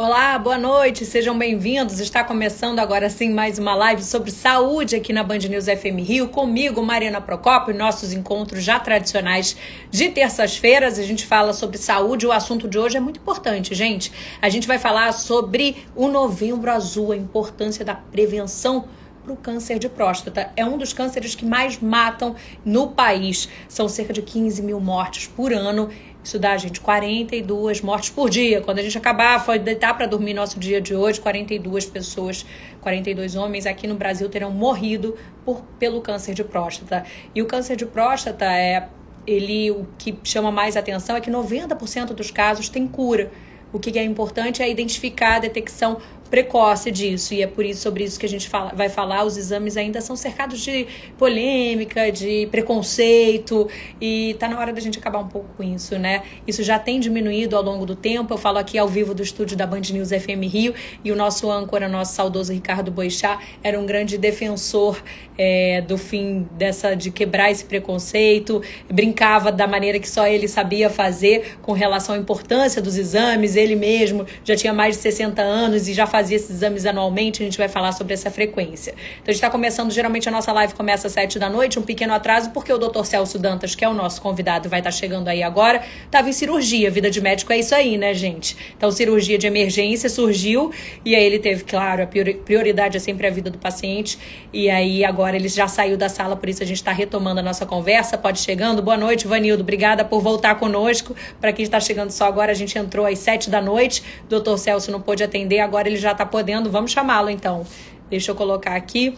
Olá, boa noite, sejam bem-vindos. Está começando agora sim mais uma live sobre saúde aqui na Band News FM Rio, comigo, Mariana Procópio, nossos encontros já tradicionais de terças-feiras. A gente fala sobre saúde, o assunto de hoje é muito importante, gente. A gente vai falar sobre o Novembro Azul, a importância da prevenção para o câncer de próstata. É um dos cânceres que mais matam no país. São cerca de 15 mil mortes por ano isso dá, gente, 42 mortes por dia. Quando a gente acabar, foi deitar para dormir nosso dia de hoje, 42 pessoas, 42 homens aqui no Brasil terão morrido por, pelo câncer de próstata. E o câncer de próstata é ele o que chama mais atenção é que 90% dos casos tem cura. O que é importante é identificar a detecção precoce disso, e é por isso sobre isso que a gente fala, vai falar. Os exames ainda são cercados de polêmica, de preconceito, e tá na hora da gente acabar um pouco com isso, né? Isso já tem diminuído ao longo do tempo. Eu falo aqui ao vivo do estúdio da Band News FM Rio, e o nosso âncora, nosso saudoso Ricardo Boixá, era um grande defensor é, do fim dessa de quebrar esse preconceito, brincava da maneira que só ele sabia fazer com relação à importância dos exames. Ele mesmo já tinha mais de 60 anos e já fazia fazia esses exames anualmente, a gente vai falar sobre essa frequência. Então a gente está começando, geralmente a nossa live começa às 7 da noite, um pequeno atraso, porque o Dr. Celso Dantas, que é o nosso convidado, vai estar tá chegando aí agora, estava em cirurgia. Vida de médico é isso aí, né, gente? Então, cirurgia de emergência surgiu, e aí ele teve, claro, a prioridade é sempre a vida do paciente, e aí agora ele já saiu da sala, por isso a gente está retomando a nossa conversa. Pode chegando. Boa noite, Vanildo. Obrigada por voltar conosco. Para quem está chegando só agora, a gente entrou às 7 da noite. Doutor Celso não pôde atender, agora ele já já está podendo, vamos chamá-lo então. Deixa eu colocar aqui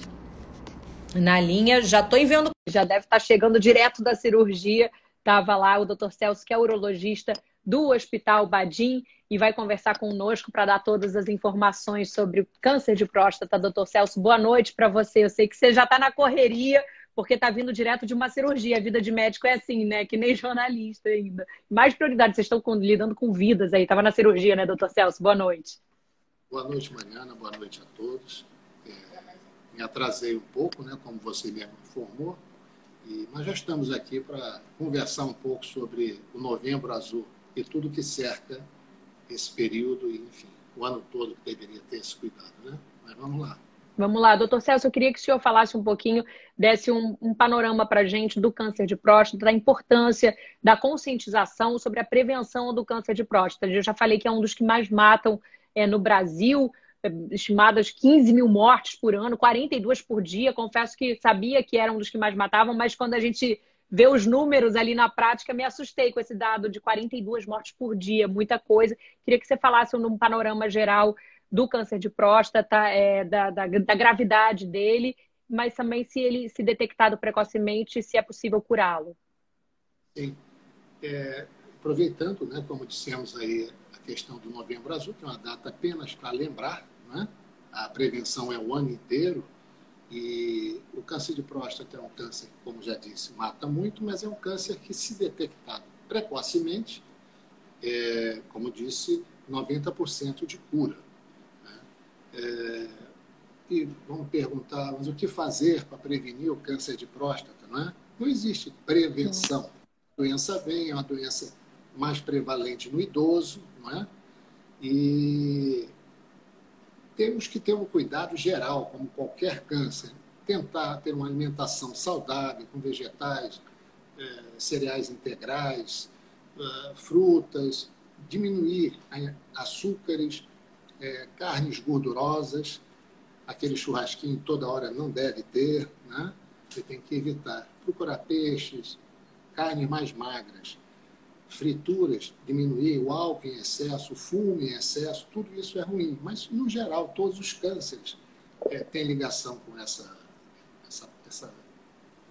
na linha. Já estou enviando, já deve estar tá chegando direto da cirurgia. Estava lá o Dr. Celso, que é urologista do Hospital Badim, e vai conversar conosco para dar todas as informações sobre câncer de próstata. Dr. Celso, boa noite para você. Eu sei que você já está na correria, porque está vindo direto de uma cirurgia. A vida de médico é assim, né? Que nem jornalista ainda. Mais prioridade, vocês estão lidando com vidas aí. Estava na cirurgia, né, doutor Celso? Boa noite. Boa noite, Mariana. Boa noite a todos. É, me atrasei um pouco, né, como você mesmo informou, e, mas já estamos aqui para conversar um pouco sobre o Novembro Azul e tudo que cerca esse período e, enfim, o ano todo que deveria ter esse cuidado, né? Mas vamos lá. Vamos lá, doutor Celso, eu queria que o senhor falasse um pouquinho, desse um, um panorama para a gente do câncer de próstata, da importância da conscientização sobre a prevenção do câncer de próstata. Eu já falei que é um dos que mais matam é, no Brasil, é, estimadas 15 mil mortes por ano, 42 por dia. Confesso que sabia que era um dos que mais matavam, mas quando a gente vê os números ali na prática, me assustei com esse dado de 42 mortes por dia, muita coisa. Queria que você falasse num panorama geral do câncer de próstata, é, da, da, da, gravidade dele, mas também se ele se detectado precocemente, se é possível curá-lo. Sim. É, aproveitando, né, como dissemos aí, questão do Novembro Azul, que é uma data apenas para lembrar, né? a prevenção é o ano inteiro, e o câncer de próstata é um câncer, como já disse, mata muito, mas é um câncer que, se detectado precocemente, é, como disse, 90% de cura. Né? É, e vamos perguntar, mas o que fazer para prevenir o câncer de próstata? Não, é? não existe prevenção. A doença vem, é uma doença mais prevalente no idoso, não é? E temos que ter um cuidado geral, como qualquer câncer, tentar ter uma alimentação saudável, com vegetais, é, cereais integrais, é, frutas, diminuir açúcares, é, carnes gordurosas, aquele churrasquinho toda hora não deve ter, né? Você tem que evitar. Procurar peixes, carnes mais magras, frituras, diminuir o álcool em excesso, o fumo em excesso, tudo isso é ruim. Mas, no geral, todos os cânceres é, têm ligação com essa, essa, essa,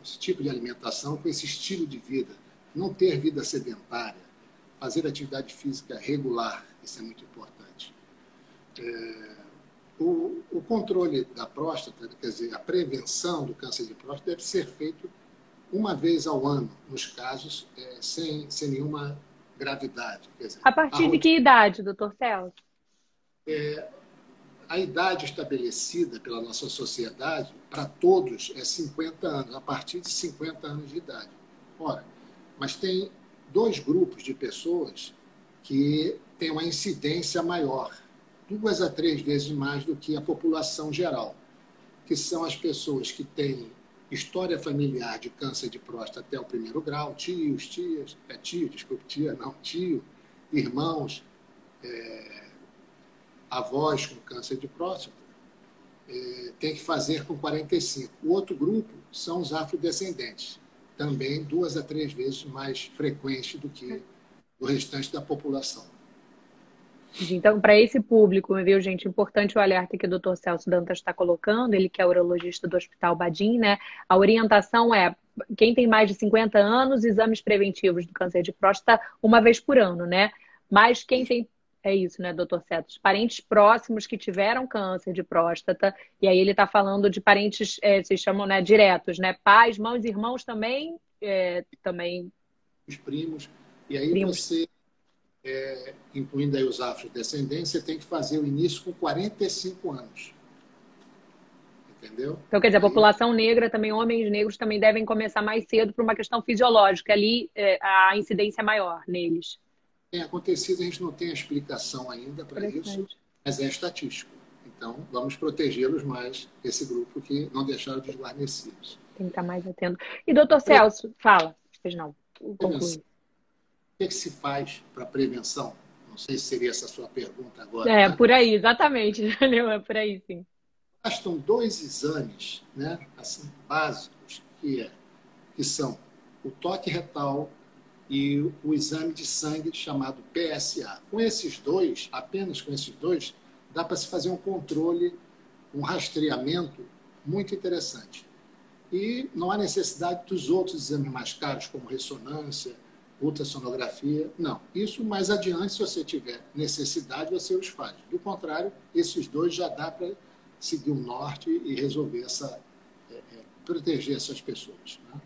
esse tipo de alimentação, com esse estilo de vida. Não ter vida sedentária, fazer atividade física regular, isso é muito importante. É, o, o controle da próstata, quer dizer, a prevenção do câncer de próstata deve ser feito uma vez ao ano, nos casos, é, sem, sem nenhuma gravidade. Dizer, a partir a de que idade, doutor Celso? É, a idade estabelecida pela nossa sociedade, para todos, é 50 anos, a partir de 50 anos de idade. Ora, mas tem dois grupos de pessoas que têm uma incidência maior. duas a três vezes mais do que a população geral, que são as pessoas que têm história familiar de câncer de próstata até o primeiro grau, tios, tias, é tio, tia, não, tio, irmãos, é, avós com câncer de próstata, é, tem que fazer com 45. O outro grupo são os afrodescendentes, também duas a três vezes mais frequente do que o restante da população. Então, para esse público, viu, gente, importante o alerta que o Dr. Celso Dantas está colocando, ele que é urologista do Hospital Badim, né? A orientação é quem tem mais de 50 anos, exames preventivos do câncer de próstata uma vez por ano, né? Mas quem tem é isso, né, doutor Cetos? Parentes próximos que tiveram câncer de próstata, e aí ele está falando de parentes, é, se chamam, né, diretos, né? Pais, mães, irmãos também, é, também. Os primos. E aí primos. você, é, incluindo aí os afrodescendentes, você tem que fazer o início com 45 anos. Entendeu? Então, quer dizer, a população negra, também homens negros, também devem começar mais cedo por uma questão fisiológica. Ali, é, a incidência é maior neles tem acontecido, a gente não tem a explicação ainda para isso, mas é estatístico. Então, vamos protegê-los mais, esse grupo que não deixaram desguarnecidos. Tem que estar mais atento. E, doutor Celso, fala, pois não, conclui. O que, que se faz para prevenção? Não sei se seria essa a sua pergunta agora. É, né? por aí, exatamente. É por aí, sim. Bastam dois exames né, assim, básicos, que, é, que são o toque retal e o exame de sangue chamado PSA. Com esses dois, apenas com esses dois, dá para se fazer um controle, um rastreamento muito interessante. E não há necessidade dos outros exames mais caros, como ressonância, ultrassonografia. Não. Isso mais adiante, se você tiver necessidade, você os faz. Do contrário, esses dois já dá para seguir o norte e resolver essa. É, é, proteger essas pessoas. Né?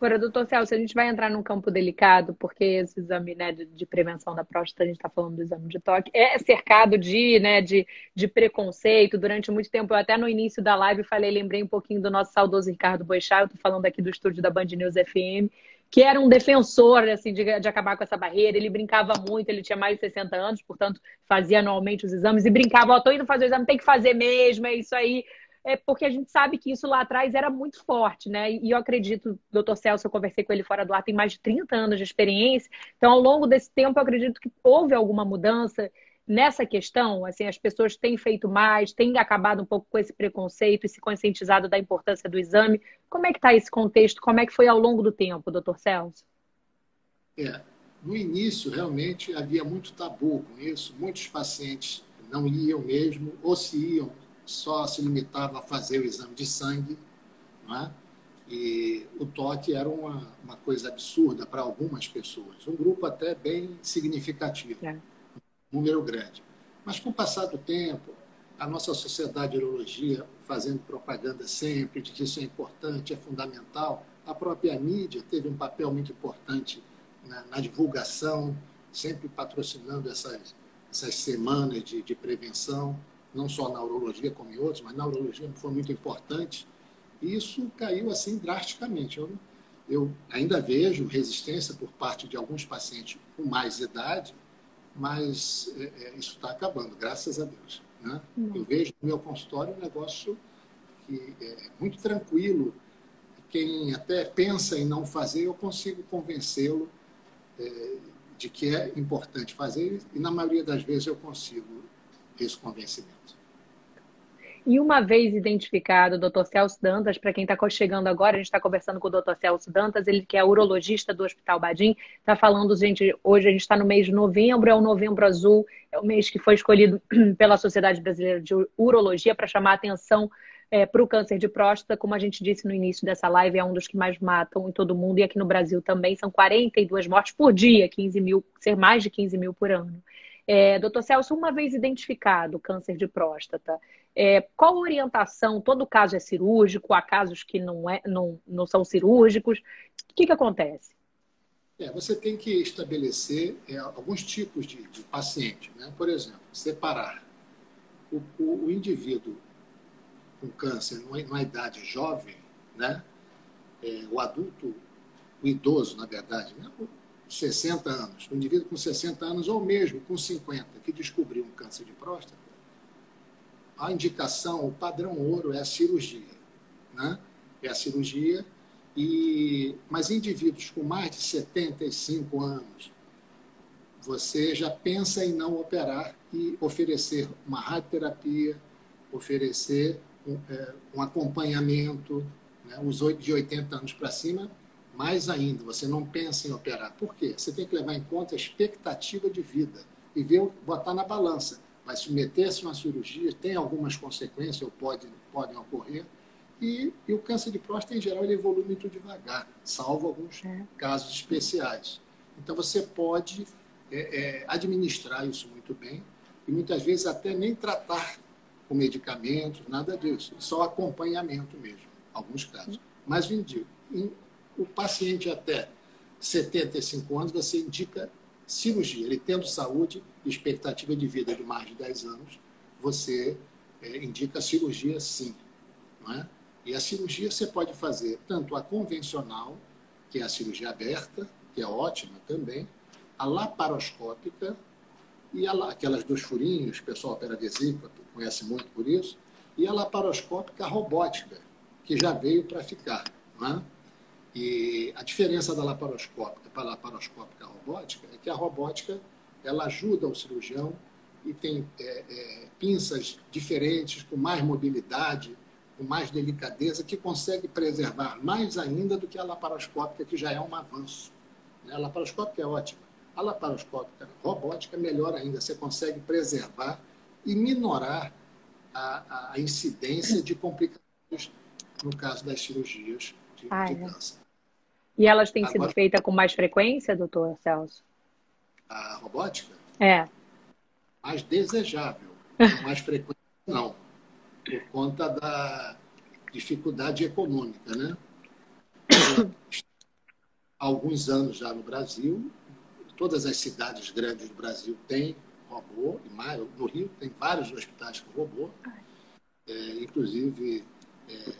Agora, doutor Celso, a gente vai entrar num campo delicado, porque esse exame né, de, de prevenção da próstata, a gente está falando do exame de toque, é cercado de, né, de, de preconceito. Durante muito tempo, eu até no início da live falei, lembrei um pouquinho do nosso saudoso Ricardo Boixá, eu estou falando aqui do estúdio da Band News FM, que era um defensor assim, de, de, acabar com essa barreira. Ele brincava muito, ele tinha mais de 60 anos, portanto, fazia anualmente os exames e brincava, ó, oh, tô indo fazer o exame, tem que fazer mesmo, é isso aí é porque a gente sabe que isso lá atrás era muito forte, né? E eu acredito, doutor Celso, eu conversei com ele fora do ar, tem mais de 30 anos de experiência. Então, ao longo desse tempo, eu acredito que houve alguma mudança nessa questão. Assim, as pessoas têm feito mais, têm acabado um pouco com esse preconceito e se conscientizado da importância do exame. Como é que está esse contexto? Como é que foi ao longo do tempo, doutor Celso? É, no início, realmente, havia muito tabu com isso. Muitos pacientes não iam mesmo, ou se iam, só se limitava a fazer o exame de sangue, é? e o toque era uma, uma coisa absurda para algumas pessoas, um grupo até bem significativo, é. Número grande. Mas com o passar do tempo, a nossa sociedade de urologia fazendo propaganda sempre de que isso é importante, é fundamental, a própria mídia teve um papel muito importante na, na divulgação, sempre patrocinando essas, essas semanas de, de prevenção não só na urologia como em outros, mas na urologia foi muito importante. E isso caiu assim drasticamente. Eu, eu ainda vejo resistência por parte de alguns pacientes com mais idade, mas é, é, isso está acabando, graças a Deus. Né? Eu vejo no meu consultório um negócio que é muito tranquilo. Quem até pensa em não fazer, eu consigo convencê-lo é, de que é importante fazer, e na maioria das vezes eu consigo esse convencimento. E uma vez identificado o Dr. Celso Dantas, para quem está chegando agora, a gente está conversando com o Dr. Celso Dantas, ele que é urologista do Hospital Badim, está falando, gente, hoje a gente está no mês de novembro, é o Novembro Azul, é o mês que foi escolhido pela Sociedade Brasileira de Urologia para chamar atenção é, para o câncer de próstata, como a gente disse no início dessa live, é um dos que mais matam em todo o mundo, e aqui no Brasil também são 42 mortes por dia, 15 mil, ser mais de 15 mil por ano. É, doutor Celso, uma vez identificado o câncer de próstata, é, qual orientação? Todo caso é cirúrgico, há casos que não, é, não, não são cirúrgicos. O que, que acontece? É, você tem que estabelecer é, alguns tipos de, de paciente. Né? Por exemplo, separar o, o, o indivíduo com câncer numa, numa idade jovem, né? É, o adulto, o idoso, na verdade, né? 60 anos, um indivíduo com 60 anos ou mesmo com 50 que descobriu um câncer de próstata, a indicação, o padrão ouro é a cirurgia. Né? É a cirurgia, e, mas indivíduos com mais de 75 anos, você já pensa em não operar e oferecer uma radioterapia, oferecer um, é, um acompanhamento, né? os de 80 anos para cima, mais ainda, você não pensa em operar. Por quê? Você tem que levar em conta a expectativa de vida e ver, botar na balança. Vai submeter-se a uma cirurgia, tem algumas consequências, ou pode, podem ocorrer, e, e, o câncer de próstata, em geral, ele evolui muito devagar, salvo alguns é. casos especiais. Então, você pode é, é, administrar isso muito bem e muitas vezes até nem tratar com medicamentos, nada disso, só acompanhamento mesmo, alguns casos. Mas, em, o paciente até 75 anos, você indica cirurgia. Ele tendo saúde expectativa de vida de mais de 10 anos, você é, indica cirurgia sim. Não é? E a cirurgia você pode fazer tanto a convencional, que é a cirurgia aberta, que é ótima também, a laparoscópica e a, aquelas dos furinhos, o pessoal opera vesícula, conhece muito por isso, e a laparoscópica robótica, que já veio para ficar. Não é? E a diferença da laparoscópica para a laparoscópica robótica é que a robótica ela ajuda o cirurgião e tem é, é, pinças diferentes, com mais mobilidade, com mais delicadeza, que consegue preservar mais ainda do que a laparoscópica, que já é um avanço. Né? A laparoscópica é ótima. A laparoscópica robótica é melhor ainda, você consegue preservar e minorar a, a incidência de complicações no caso das cirurgias de, ah, de câncer. E elas têm Agora, sido feitas com mais frequência, doutor Celso? A robótica? É. Mais desejável. mais frequente, não por conta da dificuldade econômica, né? Há alguns anos já no Brasil, todas as cidades grandes do Brasil têm robô, no Rio tem vários hospitais com robô, é, inclusive é,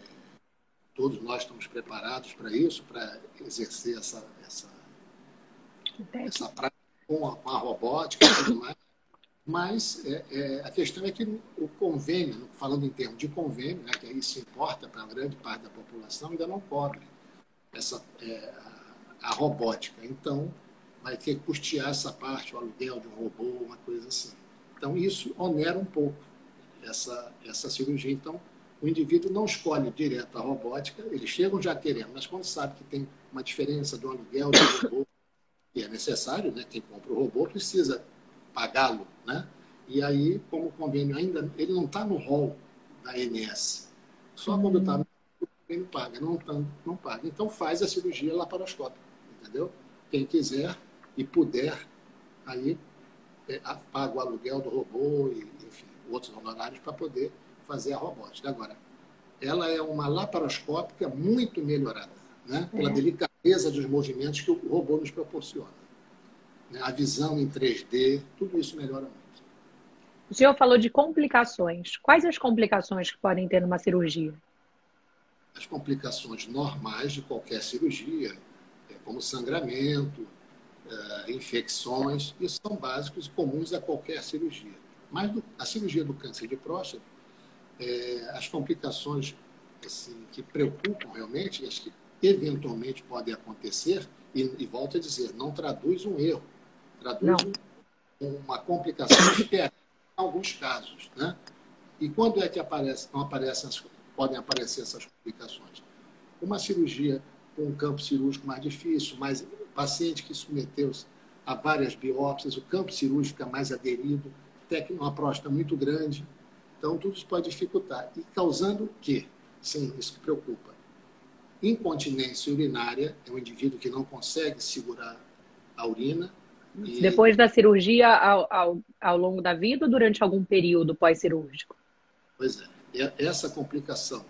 todos nós estamos preparados para isso, para exercer essa, essa, essa prática com a, a robótica e tudo mais. Mas é, é, a questão é que o convênio, falando em termos de convênio, né, que isso importa para grande parte da população, ainda não cobre essa, é, a, a, robótica. Então, vai ter que custear essa parte, o aluguel de um robô, uma coisa assim. Então, isso onera um pouco essa, essa cirurgia. Então, o indivíduo não escolhe direto a robótica, eles chegam já querendo, mas quando sabe que tem uma diferença do aluguel do robô, que é necessário, né, quem compra o robô precisa pagá-lo, né? E aí, como o convênio ainda, ele não está no rol da ANS. Só quando está no convênio paga, não, tá, não paga. Então faz a cirurgia laparoscópica, entendeu? Quem quiser e puder, aí é, paga o aluguel do robô e, enfim, outros honorários para poder fazer a robótica. Agora, ela é uma laparoscópica muito melhorada, né? Pela é. delicadeza dos movimentos que o robô nos proporciona né, a visão em 3D, tudo isso melhora muito. O senhor falou de complicações. Quais as complicações que podem ter numa cirurgia? As complicações normais de qualquer cirurgia, é, como sangramento, é, infecções, isso são básicos e comuns a qualquer cirurgia. Mas a cirurgia do câncer de próstata, é, as complicações assim, que preocupam realmente, as que eventualmente podem acontecer, e, e volto a dizer, não traduz um erro, traduz um, uma complicação esperada em alguns casos. Né? E quando é que aparece, não aparecem, podem aparecer essas complicações? Uma cirurgia com um campo cirúrgico mais difícil, mais paciente que submeteu-se a várias biópsias, o campo cirúrgico fica mais aderido, uma próstata muito grande. Então, tudo isso pode dificultar. E causando o quê? Sim, isso que preocupa. Incontinência urinária é um indivíduo que não consegue segurar a urina e... Depois da cirurgia, ao, ao, ao longo da vida ou durante algum período pós-cirúrgico? Pois é. Essa complicação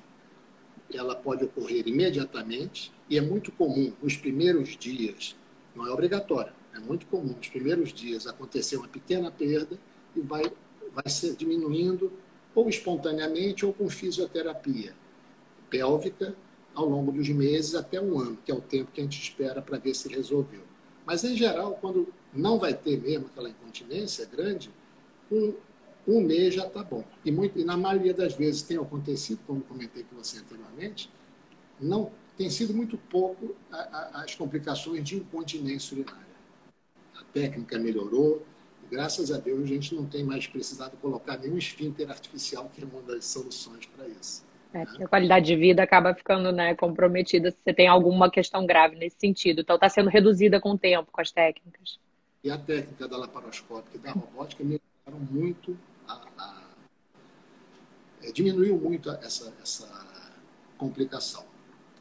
ela pode ocorrer imediatamente e é muito comum nos primeiros dias, não é obrigatório, é muito comum nos primeiros dias acontecer uma pequena perda e vai, vai ser diminuindo ou espontaneamente ou com fisioterapia pélvica ao longo dos meses até um ano, que é o tempo que a gente espera para ver se resolveu. Mas, em geral, quando não vai ter mesmo aquela incontinência grande, com um mês já está bom. E, muito, e na maioria das vezes tem acontecido, como comentei com você anteriormente, não tem sido muito pouco a, a, as complicações de incontinência urinária. A técnica melhorou, graças a Deus a gente não tem mais precisado colocar nenhum esfíncter artificial, que é uma das soluções para isso. É, a qualidade de vida acaba ficando né, comprometida se você tem alguma questão grave nesse sentido. Então está sendo reduzida com o tempo, com as técnicas. E a técnica da laparoscópica e da robótica melhoraram muito, a, a, é, diminuiu muito essa, essa complicação.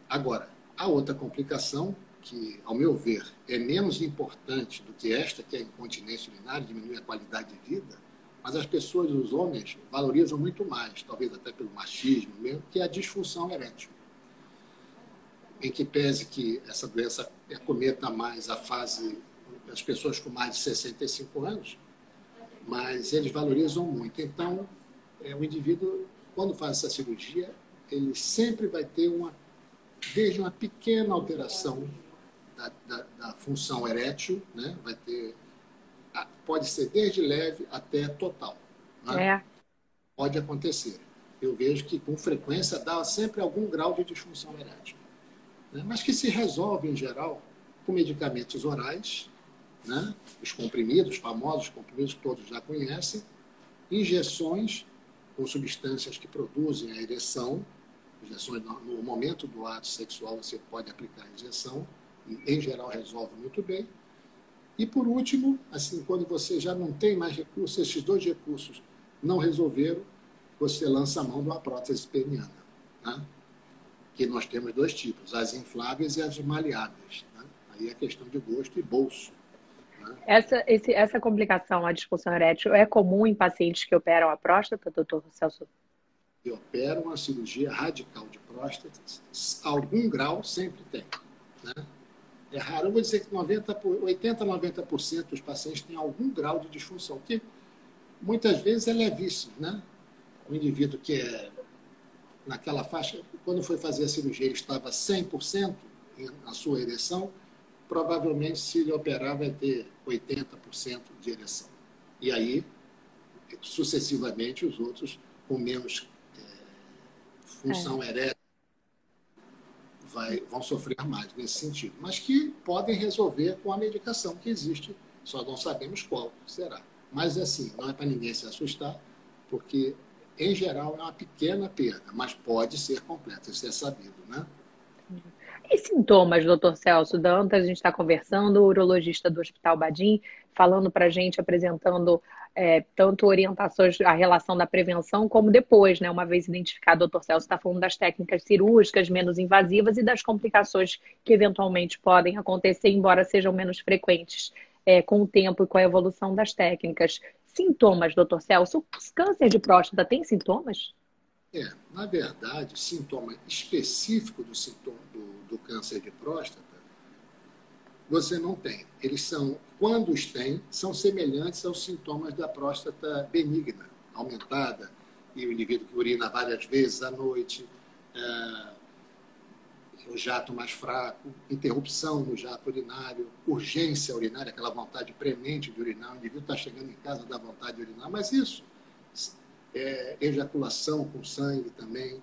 Agora, a outra complicação, que, ao meu ver, é menos importante do que esta, que é a incontinência urinária, diminui a qualidade de vida, mas as pessoas, os homens, valorizam muito mais, talvez até pelo machismo mesmo, que a disfunção erétil. Em que pese que essa doença acometa mais a fase as pessoas com mais de 65 anos, mas eles valorizam muito. Então, é, o indivíduo, quando faz essa cirurgia, ele sempre vai ter uma, desde uma pequena alteração da, da, da função erétil, né? vai ter, pode ser desde leve até total. Né? É. Pode acontecer. Eu vejo que com frequência dá sempre algum grau de disfunção erétil, né? mas que se resolve em geral com medicamentos orais né? os comprimidos, famosos comprimidos que todos já conhecem, injeções com substâncias que produzem a ereção, injeções no momento do ato sexual você pode aplicar a injeção, e em geral resolve muito bem. E por último, assim, quando você já não tem mais recursos, esses dois recursos não resolveram, você lança a mão de uma prótese peniana, né? que nós temos dois tipos, as infláveis e as maleáveis. Né? Aí é questão de gosto e bolso. Essa, esse, essa complicação, a disfunção erétil, é comum em pacientes que operam a próstata, doutor Celso? Que operam uma cirurgia radical de próstata, algum grau sempre tem. Né? É raro, eu vou dizer que 90, 80% a 90% dos pacientes têm algum grau de disfunção, que muitas vezes é levíssimo. Né? O indivíduo que é naquela faixa, quando foi fazer a cirurgia, ele estava 100% na sua ereção, provavelmente, se ele operar, vai ter 80% de ereção. E aí, sucessivamente, os outros com menos é, função é. erétil vai, vão sofrer mais nesse sentido. Mas que podem resolver com a medicação que existe, só não sabemos qual será. Mas, assim, não é para ninguém se assustar, porque, em geral, é uma pequena perda, mas pode ser completa, isso é sabido, né? E sintomas, doutor Celso Dantas, a gente está conversando, o urologista do Hospital Badim, falando para a gente, apresentando é, tanto orientações à relação da prevenção, como depois, né? Uma vez identificado, o doutor Celso está falando das técnicas cirúrgicas menos invasivas e das complicações que eventualmente podem acontecer, embora sejam menos frequentes é, com o tempo e com a evolução das técnicas. Sintomas, doutor Celso, o câncer de próstata tem sintomas? É, na verdade, sintoma específico do sintoma do do câncer de próstata, você não tem. Eles são, quando os tem, são semelhantes aos sintomas da próstata benigna, aumentada, e o indivíduo que urina várias vezes à noite, é, o jato mais fraco, interrupção no jato urinário, urgência urinária, aquela vontade premente de urinar, o indivíduo está chegando em casa dá vontade de urinar, mas isso, é, ejaculação com sangue também,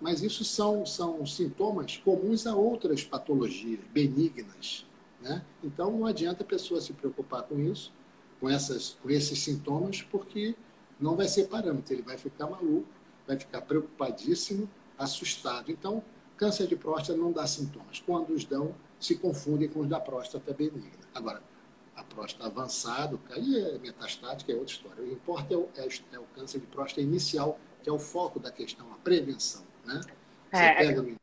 mas isso são, são sintomas comuns a outras patologias benignas. Né? Então, não adianta a pessoa se preocupar com isso, com, essas, com esses sintomas, porque não vai ser parâmetro. Ele vai ficar maluco, vai ficar preocupadíssimo, assustado. Então, câncer de próstata não dá sintomas. Quando os dão, se confundem com os da próstata benigna. Agora, a próstata avançada, aí é metastática, é outra história. O que importa é o, é, é o câncer de próstata inicial, que é o foco da questão, a prevenção. Né? Você é. pega no...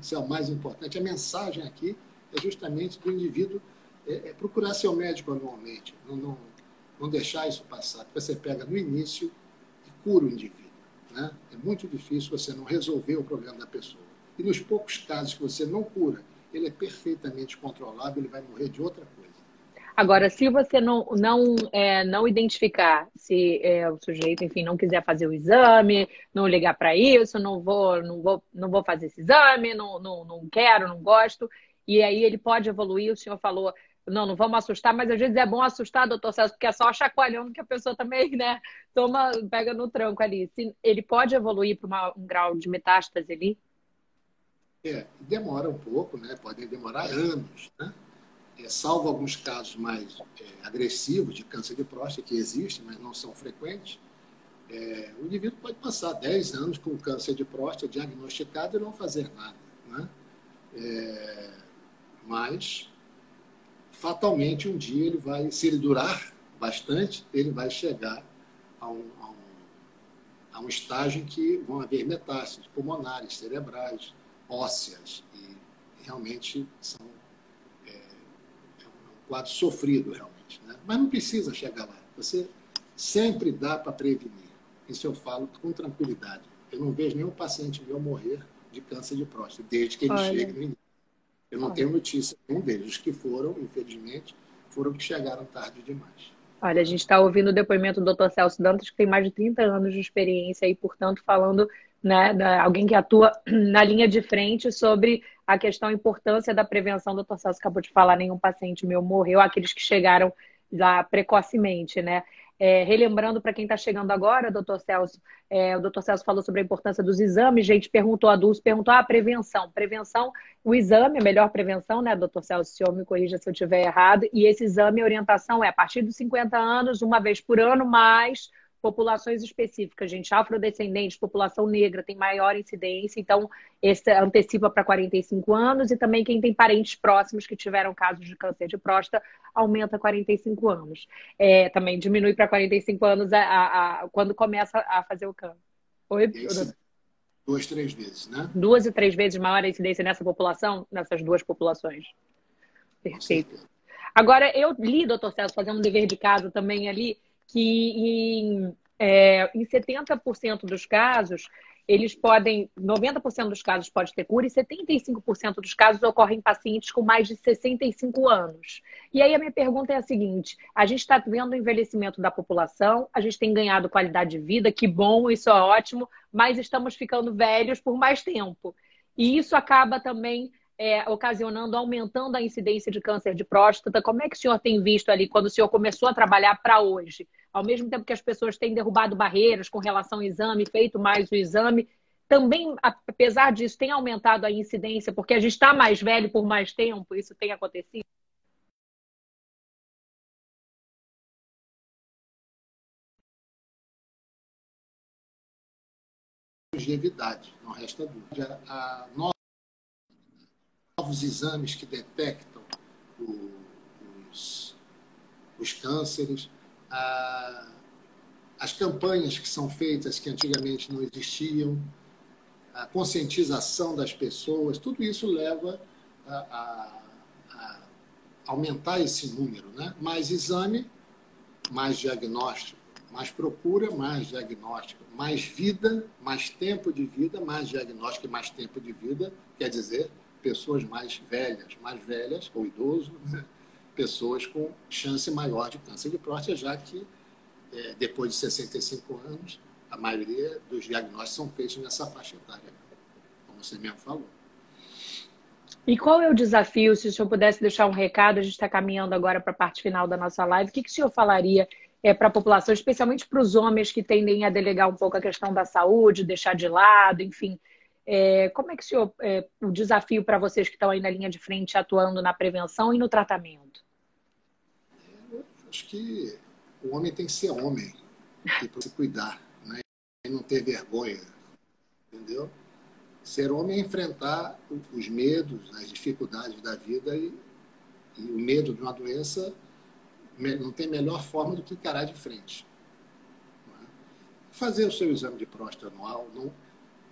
Isso é o mais importante. A mensagem aqui é justamente do indivíduo é, é procurar seu médico anualmente, não, não, não deixar isso passar. Você pega no início e cura o indivíduo. Né? É muito difícil você não resolver o problema da pessoa. E nos poucos casos que você não cura, ele é perfeitamente controlável, ele vai morrer de outra coisa. Agora, se você não, não, é, não identificar se é, o sujeito, enfim, não quiser fazer o exame, não ligar para isso, não vou, não, vou, não vou fazer esse exame, não, não, não quero, não gosto, e aí ele pode evoluir, o senhor falou não, não vamos assustar, mas às vezes é bom assustar, doutor Celso, porque é só chacoalhando que a pessoa também, né, toma, pega no tranco ali. Ele pode evoluir para um grau de metástase ali? É, demora um pouco, né? Podem demorar anos, né? É, salvo alguns casos mais é, agressivos de câncer de próstata que existem, mas não são frequentes, é, o indivíduo pode passar 10 anos com câncer de próstata diagnosticado e não fazer nada. Né? É, mas, fatalmente, um dia ele vai, se ele durar bastante, ele vai chegar a um, a um, a um estágio em que vão haver metástases pulmonares, cerebrais, ósseas, e realmente são, é, é um quadro sofrido, realmente. Né? Mas não precisa chegar lá. Você sempre dá para prevenir. Isso eu falo com tranquilidade. Eu não vejo nenhum paciente meu morrer de câncer de próstata, desde que ele Olha. chegue no início. Eu não Olha. tenho notícia de um deles. Os que foram, infelizmente, foram que chegaram tarde demais. Olha, a gente está ouvindo o depoimento do Dr. Celso Dantas, que tem mais de 30 anos de experiência e, portanto, falando, né, da, alguém que atua na linha de frente sobre a questão, a importância da prevenção. O Dr. Celso acabou de falar, nenhum paciente meu morreu, aqueles que chegaram já precocemente, né? É, relembrando para quem está chegando agora, doutor Celso, é, o doutor Celso falou sobre a importância dos exames, gente perguntou a Dulce, perguntou a ah, prevenção. Prevenção, o exame, a melhor prevenção, né, doutor Celso, o senhor me corrija se eu estiver errado, e esse exame, a orientação é a partir dos 50 anos, uma vez por ano, mais populações específicas, gente, afrodescendentes, população negra tem maior incidência, então esse antecipa para 45 anos e também quem tem parentes próximos que tiveram casos de câncer de próstata aumenta 45 anos. É, também diminui para 45 anos a, a, a, quando começa a fazer o câncer. Oi? Esse, duas, três vezes, né? Duas e três vezes maior a incidência nessa população, nessas duas populações. Perfeito. Agora, eu li, doutor Celso, fazendo um dever de casa também ali, que em, é, em 70% dos casos, eles podem, 90% dos casos pode ter cura e 75% dos casos ocorrem em pacientes com mais de 65 anos. E aí a minha pergunta é a seguinte: a gente está vendo o envelhecimento da população, a gente tem ganhado qualidade de vida, que bom, isso é ótimo, mas estamos ficando velhos por mais tempo. E isso acaba também é, ocasionando, aumentando a incidência de câncer de próstata. Como é que o senhor tem visto ali quando o senhor começou a trabalhar para hoje? Ao mesmo tempo que as pessoas têm derrubado barreiras com relação ao exame, feito mais o exame, também, apesar disso, tem aumentado a incidência, porque a gente está mais velho por mais tempo, isso tem acontecido? longevidade, não resta dúvida. Novos exames que detectam os, os cânceres, as campanhas que são feitas que antigamente não existiam, a conscientização das pessoas, tudo isso leva a, a, a aumentar esse número. Né? Mais exame, mais diagnóstico, mais procura, mais diagnóstico, mais vida, mais tempo de vida, mais diagnóstico e mais tempo de vida, quer dizer, pessoas mais velhas, mais velhas ou idoso, né? Pessoas com chance maior de câncer de próstata, já que é, depois de 65 anos, a maioria dos diagnósticos são feitos nessa faixa etária, como você mesmo falou. E qual é o desafio, se o senhor pudesse deixar um recado, a gente está caminhando agora para a parte final da nossa live, o que, que o senhor falaria é, para a população, especialmente para os homens que tendem a delegar um pouco a questão da saúde, deixar de lado, enfim, é, como é que o senhor, é, o desafio para vocês que estão aí na linha de frente atuando na prevenção e no tratamento? Acho que o homem tem que ser homem e para se cuidar, né? E não ter vergonha, entendeu? Ser homem é enfrentar os medos, as dificuldades da vida e, e o medo de uma doença não tem melhor forma do que encarar de frente. É? Fazer o seu exame de próstata anual, não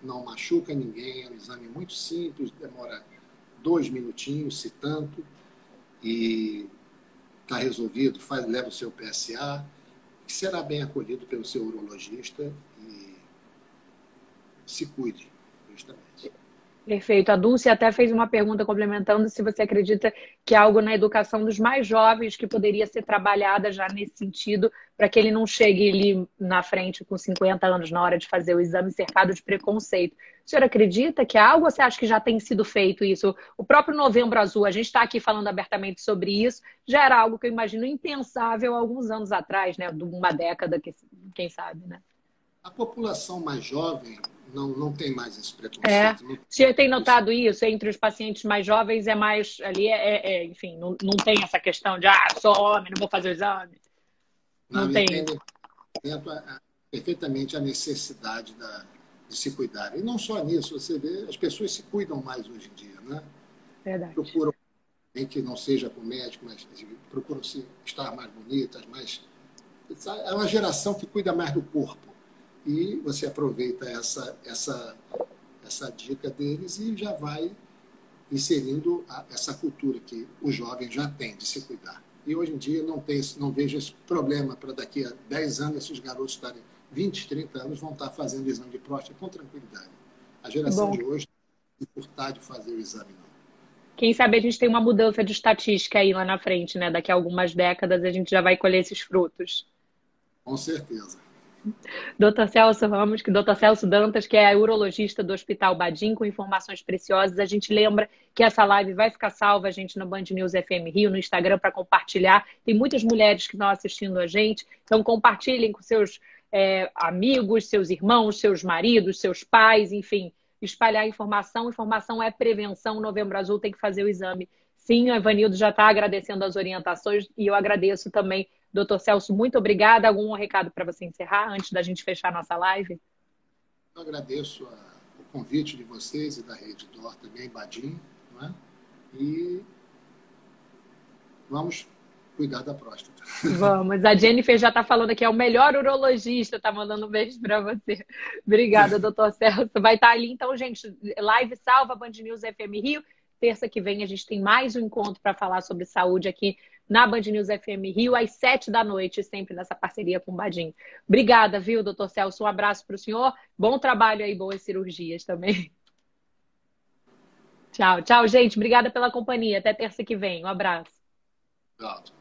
não machuca ninguém, é um exame muito simples, demora dois minutinhos, se tanto, e está resolvido, faz, leva o seu PSA, que será bem acolhido pelo seu urologista e se cuide, justamente. Perfeito. A Dulce até fez uma pergunta complementando se você acredita que há algo na educação dos mais jovens que poderia ser trabalhada já nesse sentido, para que ele não chegue ali na frente com 50 anos na hora de fazer o exame cercado de preconceito. O senhor acredita que há algo ou você acha que já tem sido feito isso? O próprio Novembro Azul, a gente está aqui falando abertamente sobre isso, já era algo que eu imagino impensável alguns anos atrás, né? De uma década, quem sabe, né? A população mais jovem não, não tem mais esse preconceito. É. Você tem notado isso entre os pacientes mais jovens? É mais ali, é, é, é, enfim, não, não tem essa questão de ah, sou homem, não vou fazer o exame. Não, não tem. perfeitamente a necessidade da, de se cuidar. E não só nisso, você vê, as pessoas se cuidam mais hoje em dia, né? Verdade. Procuram, nem que não seja com médico, mas procuram se estar mais bonitas, mais. É uma geração que cuida mais do corpo e você aproveita essa, essa, essa dica deles e já vai inserindo a, essa cultura que o jovem já tem de se cuidar. E hoje em dia não, tem, não vejo esse problema para daqui a 10 anos esses garotos estarem 20, 30 anos vão estar fazendo exame de próstata com tranquilidade. A geração Bom. de hoje não importar de fazer o exame, não. Quem sabe a gente tem uma mudança de estatística aí lá na frente, né? Daqui a algumas décadas a gente já vai colher esses frutos. Com certeza. Doutor Celso Ramos, que Doutor Celso Dantas, que é urologista do Hospital Badim, com informações preciosas. A gente lembra que essa live vai ficar salva, a gente, no Band News FM Rio, no Instagram, para compartilhar. Tem muitas mulheres que estão assistindo a gente, então compartilhem com seus é, amigos, seus irmãos, seus maridos, seus pais, enfim, espalhar informação. Informação é prevenção. Novembro Azul tem que fazer o exame. Sim, o Evanildo já está agradecendo as orientações e eu agradeço também Doutor Celso, muito obrigada. Algum recado para você encerrar antes da gente fechar nossa live? Eu agradeço a, o convite de vocês e da Rede Dor também, Badim, é? e vamos cuidar da próstata. Vamos. A Jennifer já está falando que é o melhor urologista, está mandando um beijo para você. Obrigada, doutor Celso. Vai estar tá ali, então, gente, live salva Band News FM Rio. Terça que vem a gente tem mais um encontro para falar sobre saúde aqui na Band News FM Rio, às sete da noite, sempre nessa parceria com o Badim. Obrigada, viu, doutor Celso? Um abraço para o senhor. Bom trabalho aí, boas cirurgias também. Tchau, tchau, gente. Obrigada pela companhia. Até terça que vem. Um abraço. Tchau.